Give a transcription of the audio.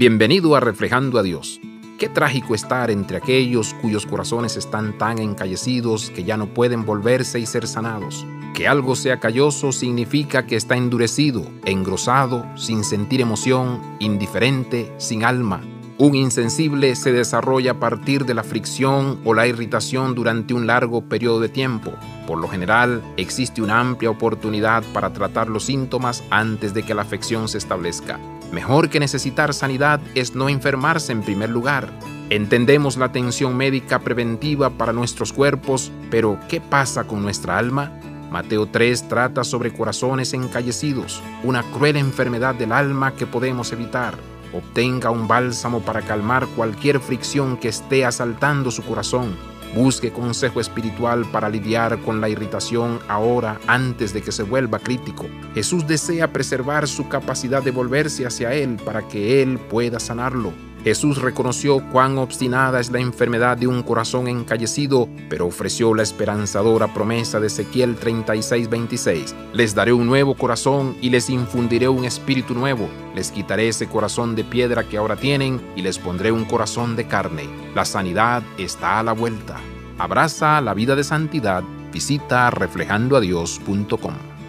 Bienvenido a Reflejando a Dios. Qué trágico estar entre aquellos cuyos corazones están tan encallecidos que ya no pueden volverse y ser sanados. Que algo sea calloso significa que está endurecido, engrosado, sin sentir emoción, indiferente, sin alma. Un insensible se desarrolla a partir de la fricción o la irritación durante un largo periodo de tiempo. Por lo general, existe una amplia oportunidad para tratar los síntomas antes de que la afección se establezca. Mejor que necesitar sanidad es no enfermarse en primer lugar. Entendemos la atención médica preventiva para nuestros cuerpos, pero ¿qué pasa con nuestra alma? Mateo 3 trata sobre corazones encallecidos, una cruel enfermedad del alma que podemos evitar. Obtenga un bálsamo para calmar cualquier fricción que esté asaltando su corazón. Busque consejo espiritual para lidiar con la irritación ahora antes de que se vuelva crítico. Jesús desea preservar su capacidad de volverse hacia Él para que Él pueda sanarlo. Jesús reconoció cuán obstinada es la enfermedad de un corazón encallecido, pero ofreció la esperanzadora promesa de Ezequiel 36:26. Les daré un nuevo corazón y les infundiré un espíritu nuevo. Les quitaré ese corazón de piedra que ahora tienen y les pondré un corazón de carne. La sanidad está a la vuelta. Abraza la vida de santidad. Visita reflejandoadios.com.